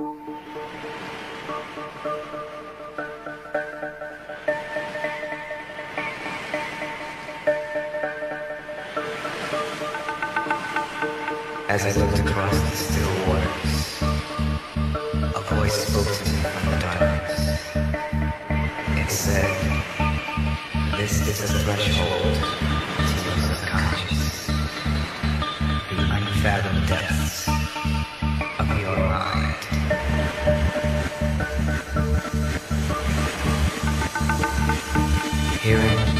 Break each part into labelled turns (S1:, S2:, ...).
S1: As I looked across the still waters, a voice spoke to me from the darkness. It said, This is a threshold to your subconscious, the unfathomed depths Herein,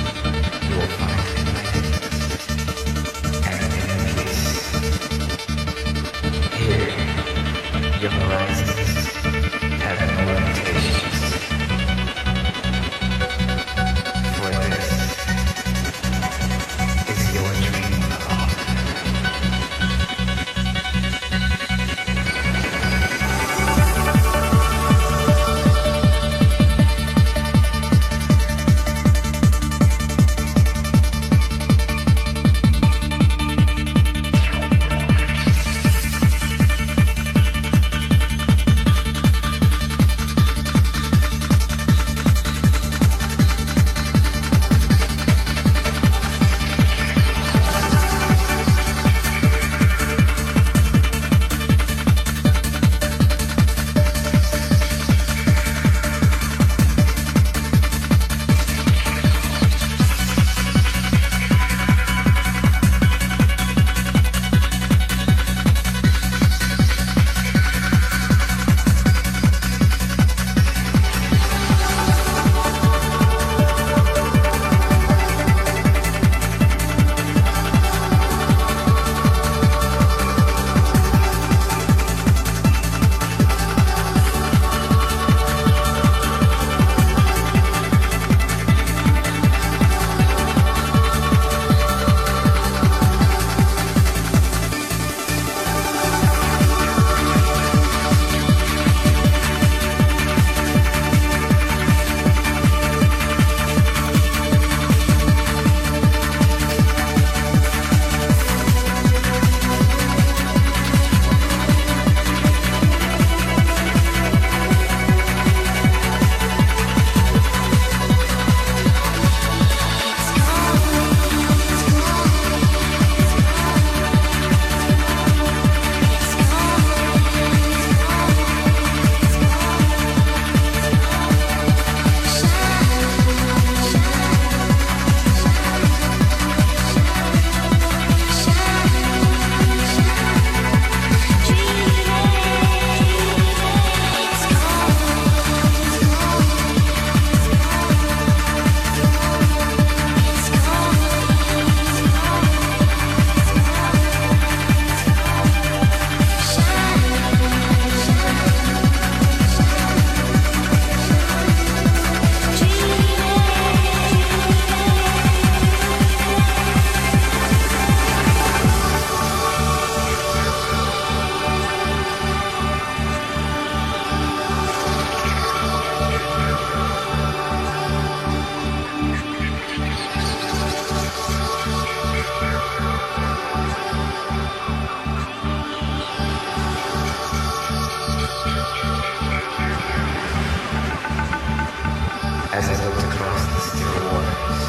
S1: As I looked across the still waters,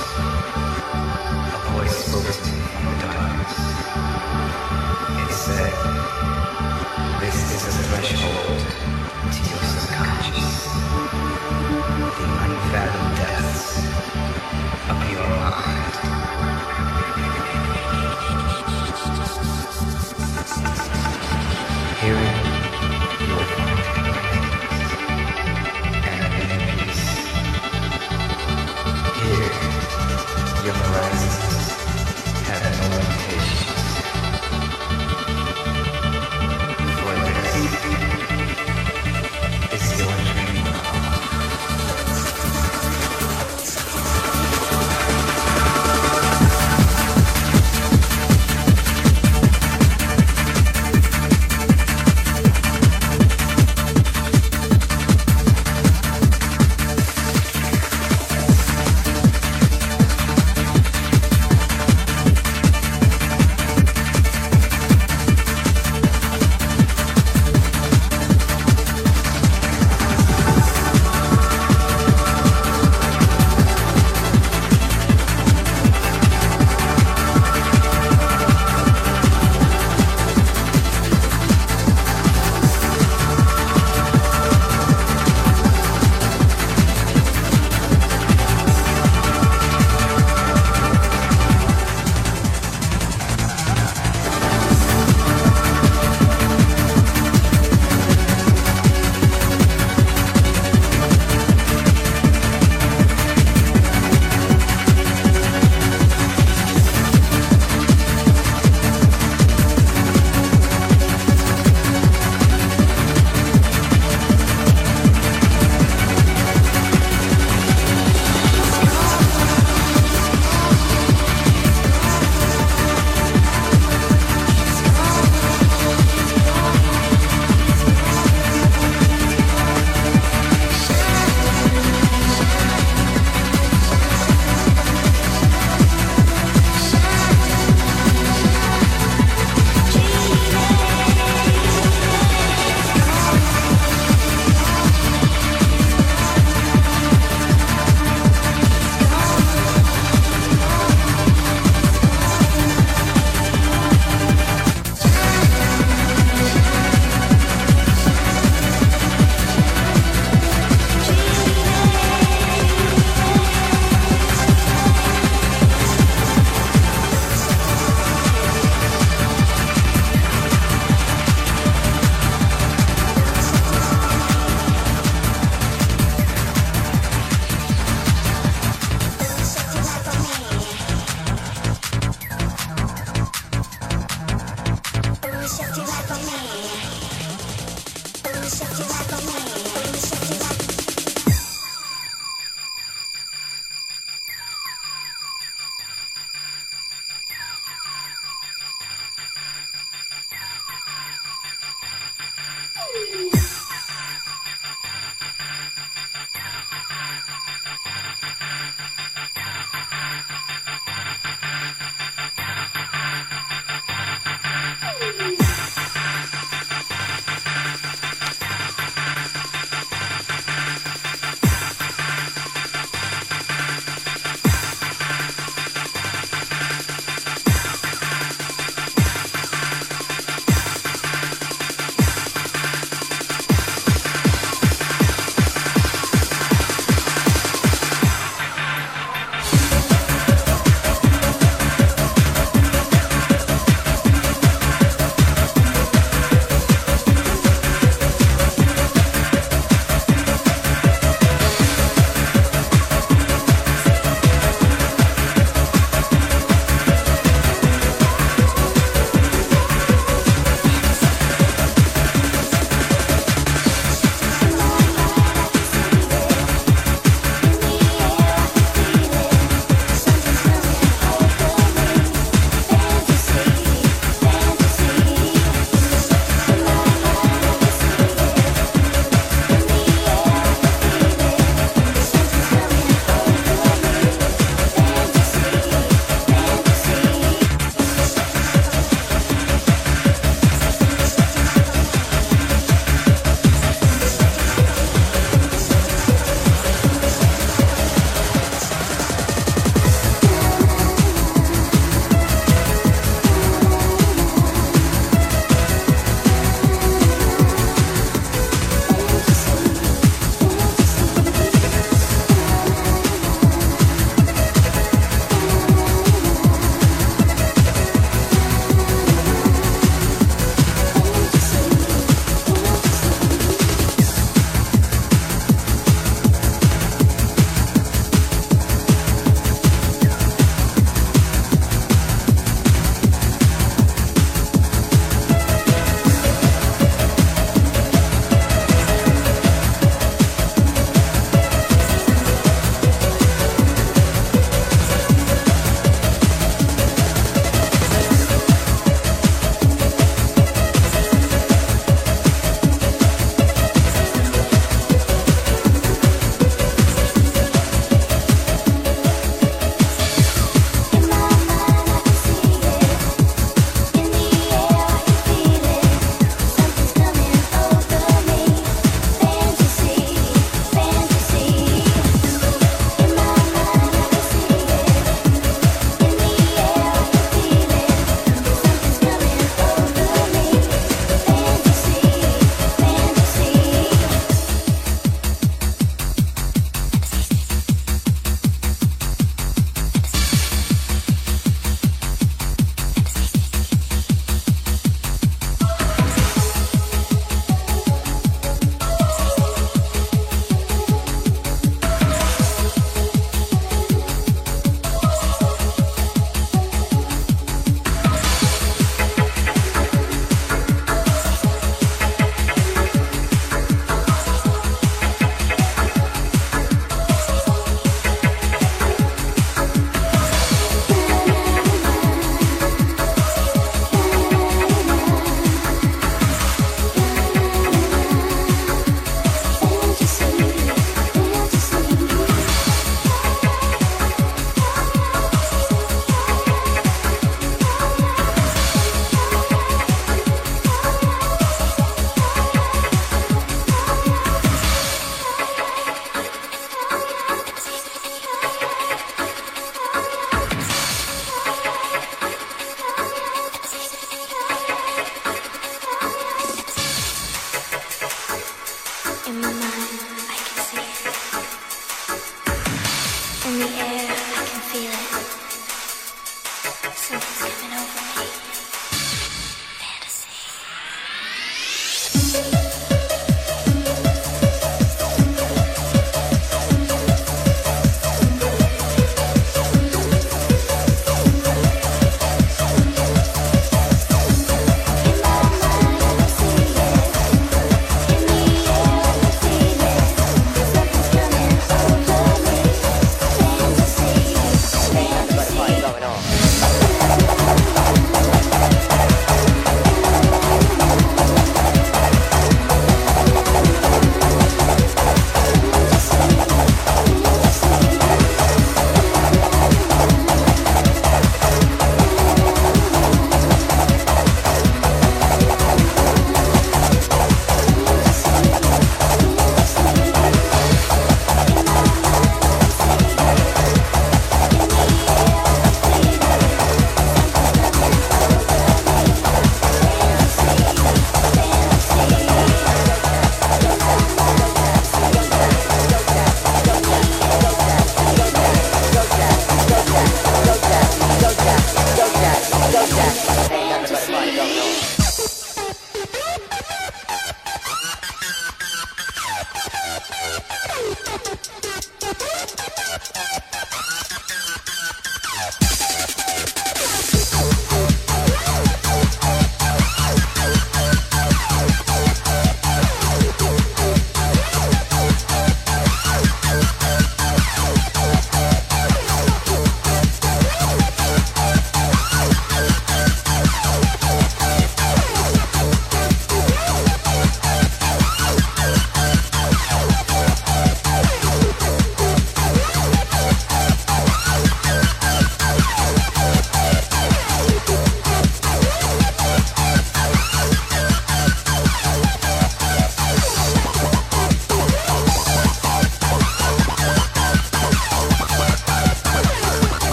S1: a voice spoke to me in the darkness. It said, This is a threshold to
S2: your subconscious, the unfathomed depths.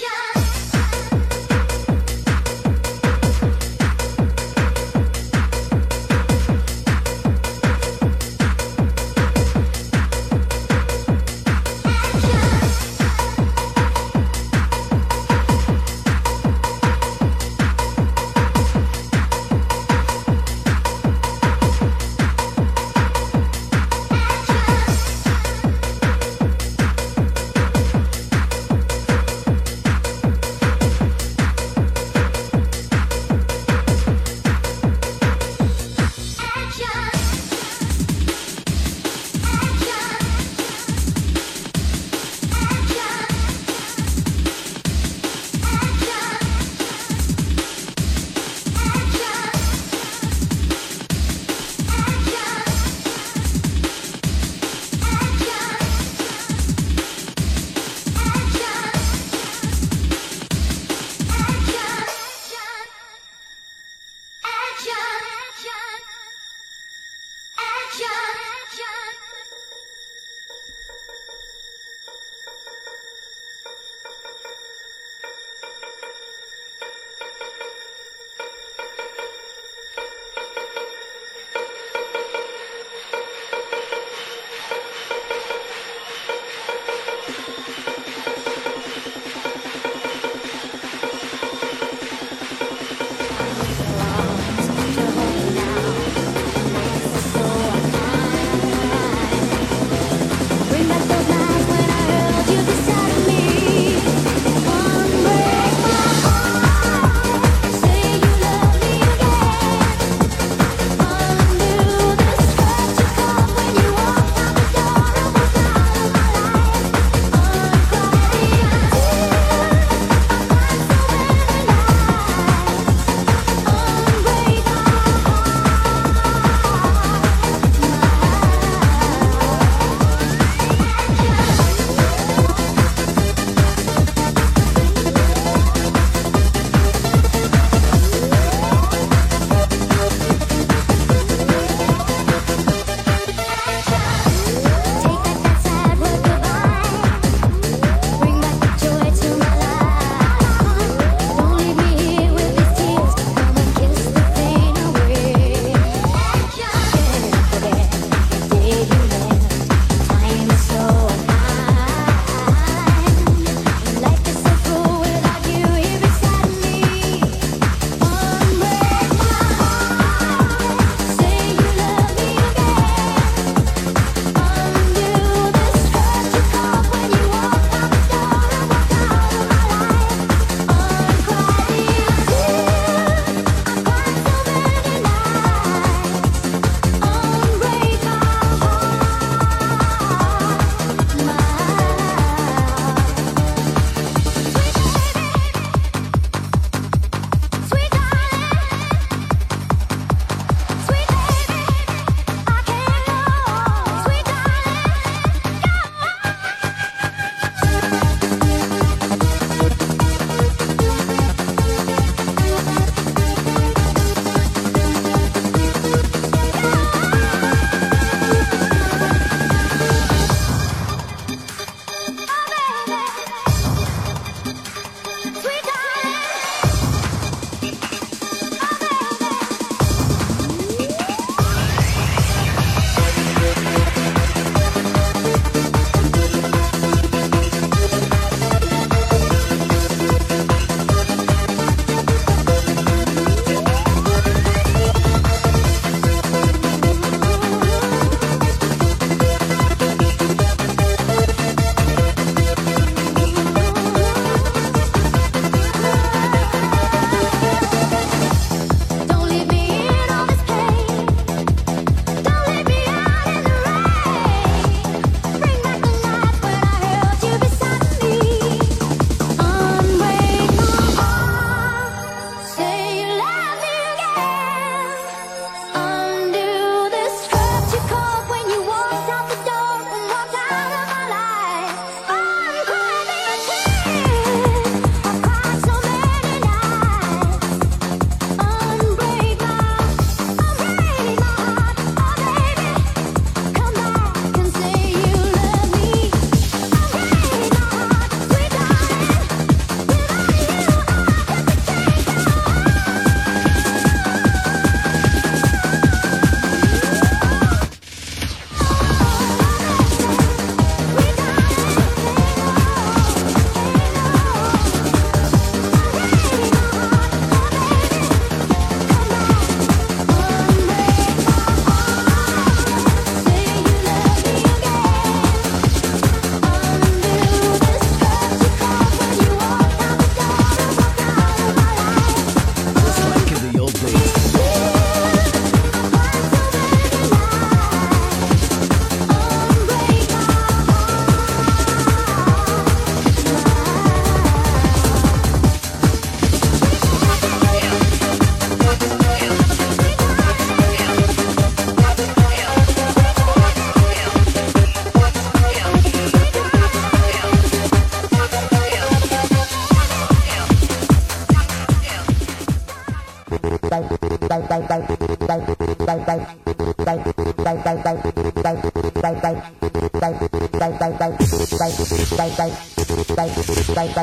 S2: Yeah.